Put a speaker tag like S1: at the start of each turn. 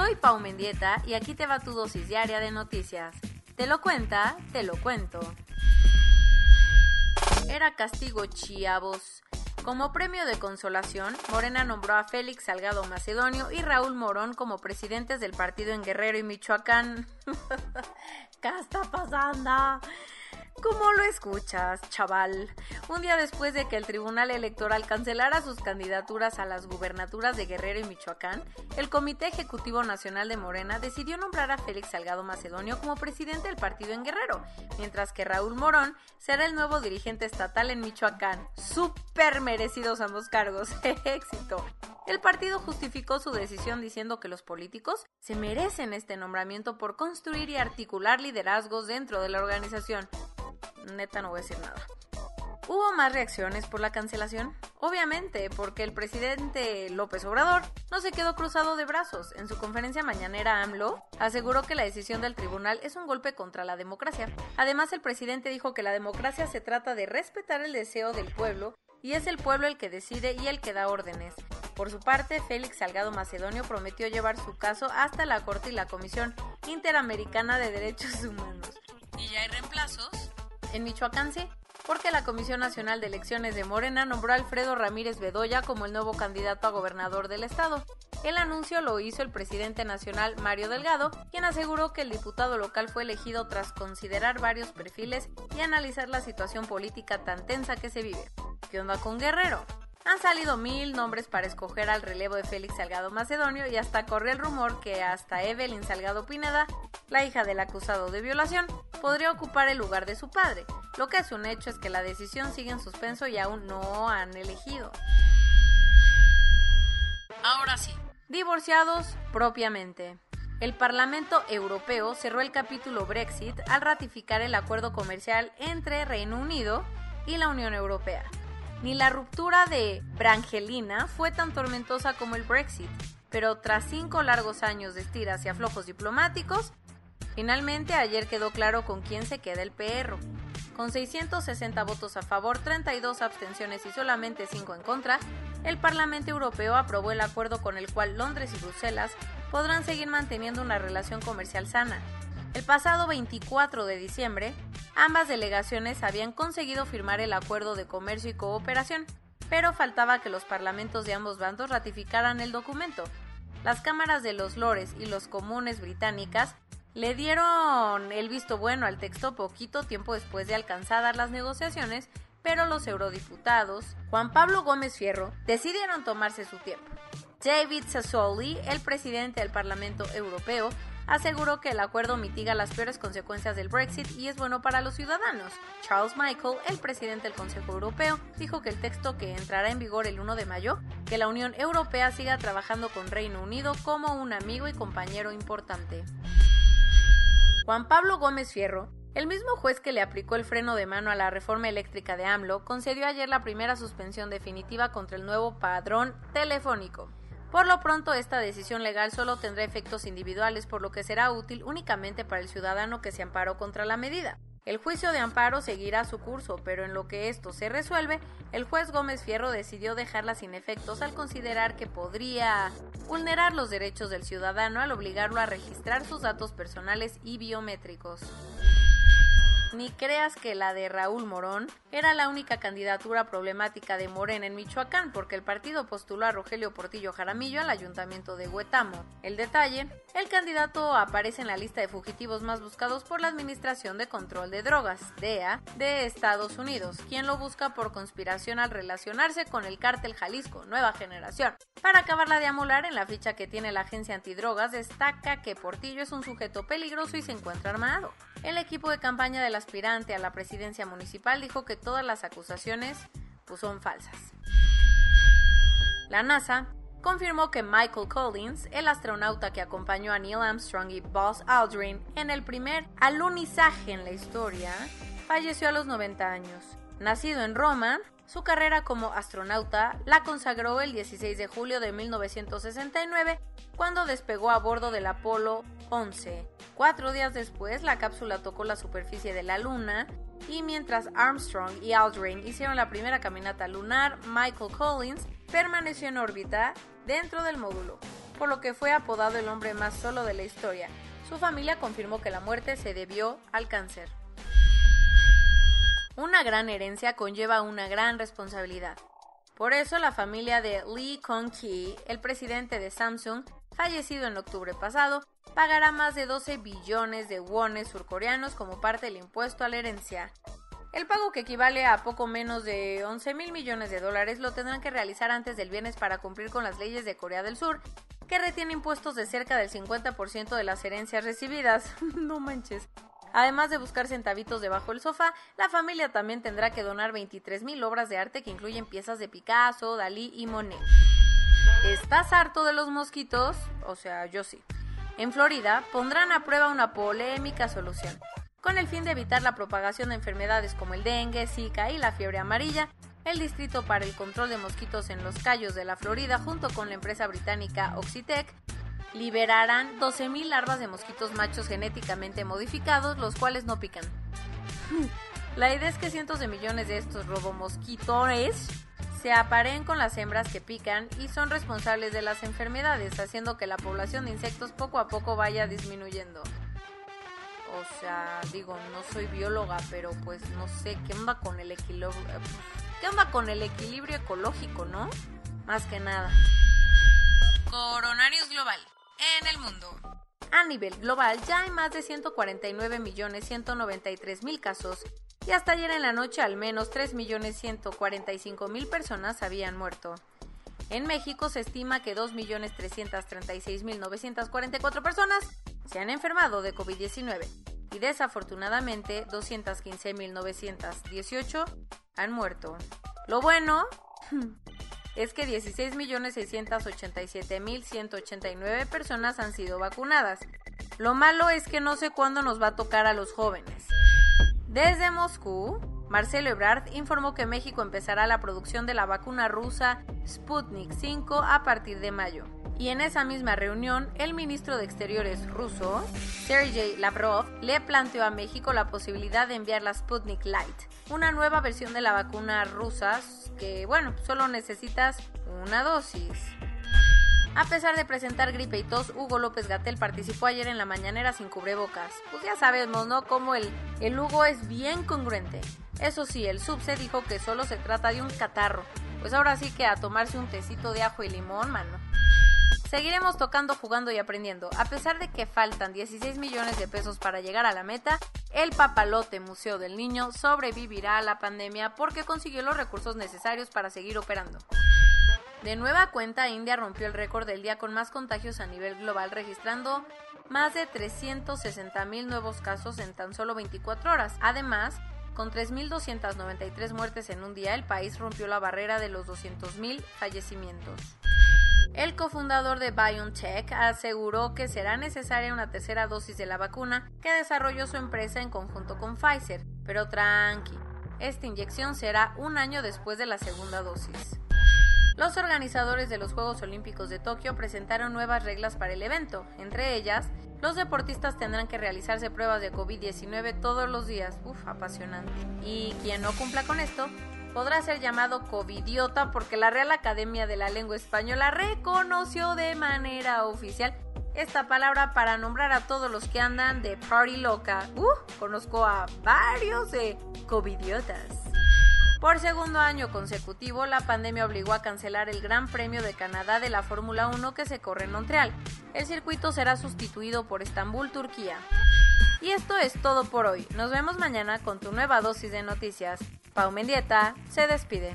S1: soy Pau Mendieta y aquí te va tu dosis diaria de noticias. Te lo cuenta, te lo cuento. Era castigo chiavos. Como premio de consolación, Morena nombró a Félix Salgado Macedonio y Raúl Morón como presidentes del partido en Guerrero y Michoacán. ¿Qué está pasando? ¿Cómo lo escuchas, chaval? Un día después de que el Tribunal Electoral cancelara sus candidaturas a las gubernaturas de Guerrero y Michoacán, el Comité Ejecutivo Nacional de Morena decidió nombrar a Félix Salgado Macedonio como presidente del partido en Guerrero, mientras que Raúl Morón será el nuevo dirigente estatal en Michoacán. ¡Súper merecidos ambos cargos! ¡Éxito! El partido justificó su decisión diciendo que los políticos se merecen este nombramiento por construir y articular liderazgos dentro de la organización neta no voy a decir nada. ¿Hubo más reacciones por la cancelación? Obviamente, porque el presidente López Obrador no se quedó cruzado de brazos. En su conferencia mañanera AMLO aseguró que la decisión del tribunal es un golpe contra la democracia. Además, el presidente dijo que la democracia se trata de respetar el deseo del pueblo y es el pueblo el que decide y el que da órdenes. Por su parte, Félix Salgado Macedonio prometió llevar su caso hasta la Corte y la Comisión Interamericana de Derechos Humanos. ¿Y ya hay reemplazos? En Michoacán porque la Comisión Nacional de Elecciones de Morena nombró a Alfredo Ramírez Bedoya como el nuevo candidato a gobernador del estado. El anuncio lo hizo el presidente nacional Mario Delgado, quien aseguró que el diputado local fue elegido tras considerar varios perfiles y analizar la situación política tan tensa que se vive. ¿Qué onda con Guerrero? Han salido mil nombres para escoger al relevo de Félix Salgado Macedonio y hasta corre el rumor que hasta Evelyn Salgado Pineda, la hija del acusado de violación, podría ocupar el lugar de su padre. Lo que es un hecho es que la decisión sigue en suspenso y aún no han elegido. Ahora sí. Divorciados propiamente. El Parlamento Europeo cerró el capítulo Brexit al ratificar el acuerdo comercial entre Reino Unido y la Unión Europea. Ni la ruptura de Brangelina fue tan tormentosa como el Brexit, pero tras cinco largos años de estiras y aflojos diplomáticos, finalmente ayer quedó claro con quién se queda el perro. Con 660 votos a favor, 32 abstenciones y solamente 5 en contra, el Parlamento Europeo aprobó el acuerdo con el cual Londres y Bruselas podrán seguir manteniendo una relación comercial sana. El pasado 24 de diciembre, ambas delegaciones habían conseguido firmar el acuerdo de comercio y cooperación, pero faltaba que los parlamentos de ambos bandos ratificaran el documento. Las cámaras de los lores y los comunes británicas le dieron el visto bueno al texto poquito tiempo después de alcanzadas las negociaciones, pero los eurodiputados, Juan Pablo Gómez Fierro, decidieron tomarse su tiempo. David Sassoli, el presidente del Parlamento Europeo, aseguró que el acuerdo mitiga las peores consecuencias del Brexit y es bueno para los ciudadanos. Charles Michael, el presidente del Consejo Europeo, dijo que el texto que entrará en vigor el 1 de mayo, que la Unión Europea siga trabajando con Reino Unido como un amigo y compañero importante. Juan Pablo Gómez Fierro, el mismo juez que le aplicó el freno de mano a la reforma eléctrica de AMLO, concedió ayer la primera suspensión definitiva contra el nuevo padrón telefónico. Por lo pronto, esta decisión legal solo tendrá efectos individuales, por lo que será útil únicamente para el ciudadano que se amparó contra la medida. El juicio de amparo seguirá su curso, pero en lo que esto se resuelve, el juez Gómez Fierro decidió dejarla sin efectos al considerar que podría vulnerar los derechos del ciudadano al obligarlo a registrar sus datos personales y biométricos. Ni creas que la de Raúl Morón era la única candidatura problemática de Morena en Michoacán, porque el partido postuló a Rogelio Portillo Jaramillo al ayuntamiento de Huetamo. El detalle, el candidato aparece en la lista de fugitivos más buscados por la Administración de Control de Drogas, DEA, de Estados Unidos, quien lo busca por conspiración al relacionarse con el cártel Jalisco, Nueva Generación. Para acabarla de amolar, en la ficha que tiene la agencia antidrogas destaca que Portillo es un sujeto peligroso y se encuentra armado. El equipo de campaña del aspirante a la presidencia municipal dijo que todas las acusaciones pues, son falsas. La NASA confirmó que Michael Collins, el astronauta que acompañó a Neil Armstrong y Buzz Aldrin en el primer alunizaje en la historia, falleció a los 90 años. Nacido en Roma, su carrera como astronauta la consagró el 16 de julio de 1969 cuando despegó a bordo del Apolo 11. Cuatro días después, la cápsula tocó la superficie de la Luna y mientras Armstrong y Aldrin hicieron la primera caminata lunar, Michael Collins permaneció en órbita dentro del módulo, por lo que fue apodado el hombre más solo de la historia. Su familia confirmó que la muerte se debió al cáncer. Una gran herencia conlleva una gran responsabilidad. Por eso la familia de Lee Kong-ki, el presidente de Samsung, fallecido en octubre pasado, pagará más de 12 billones de wones surcoreanos como parte del impuesto a la herencia. El pago que equivale a poco menos de 11 mil millones de dólares lo tendrán que realizar antes del viernes para cumplir con las leyes de Corea del Sur, que retiene impuestos de cerca del 50% de las herencias recibidas. no manches. Además de buscar centavitos debajo del sofá, la familia también tendrá que donar 23.000 obras de arte que incluyen piezas de Picasso, Dalí y Monet. ¿Estás harto de los mosquitos? O sea, yo sí. En Florida pondrán a prueba una polémica solución. Con el fin de evitar la propagación de enfermedades como el dengue, zika y la fiebre amarilla, el Distrito para el Control de Mosquitos en los Cayos de la Florida, junto con la empresa británica Oxitec, liberarán 12.000 larvas de mosquitos machos genéticamente modificados, los cuales no pican. La idea es que cientos de millones de estos robomosquitores se aparen con las hembras que pican y son responsables de las enfermedades, haciendo que la población de insectos poco a poco vaya disminuyendo. O sea, digo, no soy bióloga, pero pues no sé qué onda con el equilibrio, qué onda con el equilibrio ecológico, ¿no? Más que nada. Coronarios global en el mundo. A nivel global ya hay más de 149.193.000 casos y hasta ayer en la noche al menos 3.145.000 personas habían muerto. En México se estima que 2.336.944 personas se han enfermado de COVID-19 y desafortunadamente 215.918 han muerto. Lo bueno es que 16.687.189 personas han sido vacunadas. Lo malo es que no sé cuándo nos va a tocar a los jóvenes. Desde Moscú, Marcelo Ebrard informó que México empezará la producción de la vacuna rusa Sputnik 5 a partir de mayo. Y en esa misma reunión, el ministro de Exteriores ruso, Sergei Lavrov, le planteó a México la posibilidad de enviar la Sputnik Light, una nueva versión de la vacuna rusa que, bueno, solo necesitas una dosis. A pesar de presentar gripe y tos, Hugo López Gatel participó ayer en la mañanera sin cubrebocas. Pues ya sabemos, ¿no? Como el, el Hugo es bien congruente. Eso sí, el subse dijo que solo se trata de un catarro. Pues ahora sí que a tomarse un tecito de ajo y limón, mano. Seguiremos tocando, jugando y aprendiendo. A pesar de que faltan 16 millones de pesos para llegar a la meta, el Papalote Museo del Niño sobrevivirá a la pandemia porque consiguió los recursos necesarios para seguir operando. De nueva cuenta, India rompió el récord del día con más contagios a nivel global, registrando más de 360 mil nuevos casos en tan solo 24 horas. Además, con 3.293 muertes en un día, el país rompió la barrera de los 200.000 fallecimientos. El cofundador de BioNTech aseguró que será necesaria una tercera dosis de la vacuna que desarrolló su empresa en conjunto con Pfizer, pero tranqui, esta inyección será un año después de la segunda dosis. Los organizadores de los Juegos Olímpicos de Tokio presentaron nuevas reglas para el evento, entre ellas, los deportistas tendrán que realizarse pruebas de COVID-19 todos los días, uf, apasionante. Y quien no cumpla con esto podrá ser llamado covidiota porque la Real Academia de la Lengua Española reconoció de manera oficial esta palabra para nombrar a todos los que andan de party loca. Uh, conozco a varios de covidiotas. Por segundo año consecutivo, la pandemia obligó a cancelar el Gran Premio de Canadá de la Fórmula 1 que se corre en Montreal. El circuito será sustituido por Estambul, Turquía. Y esto es todo por hoy. Nos vemos mañana con tu nueva dosis de noticias. Pau Mendieta se despide.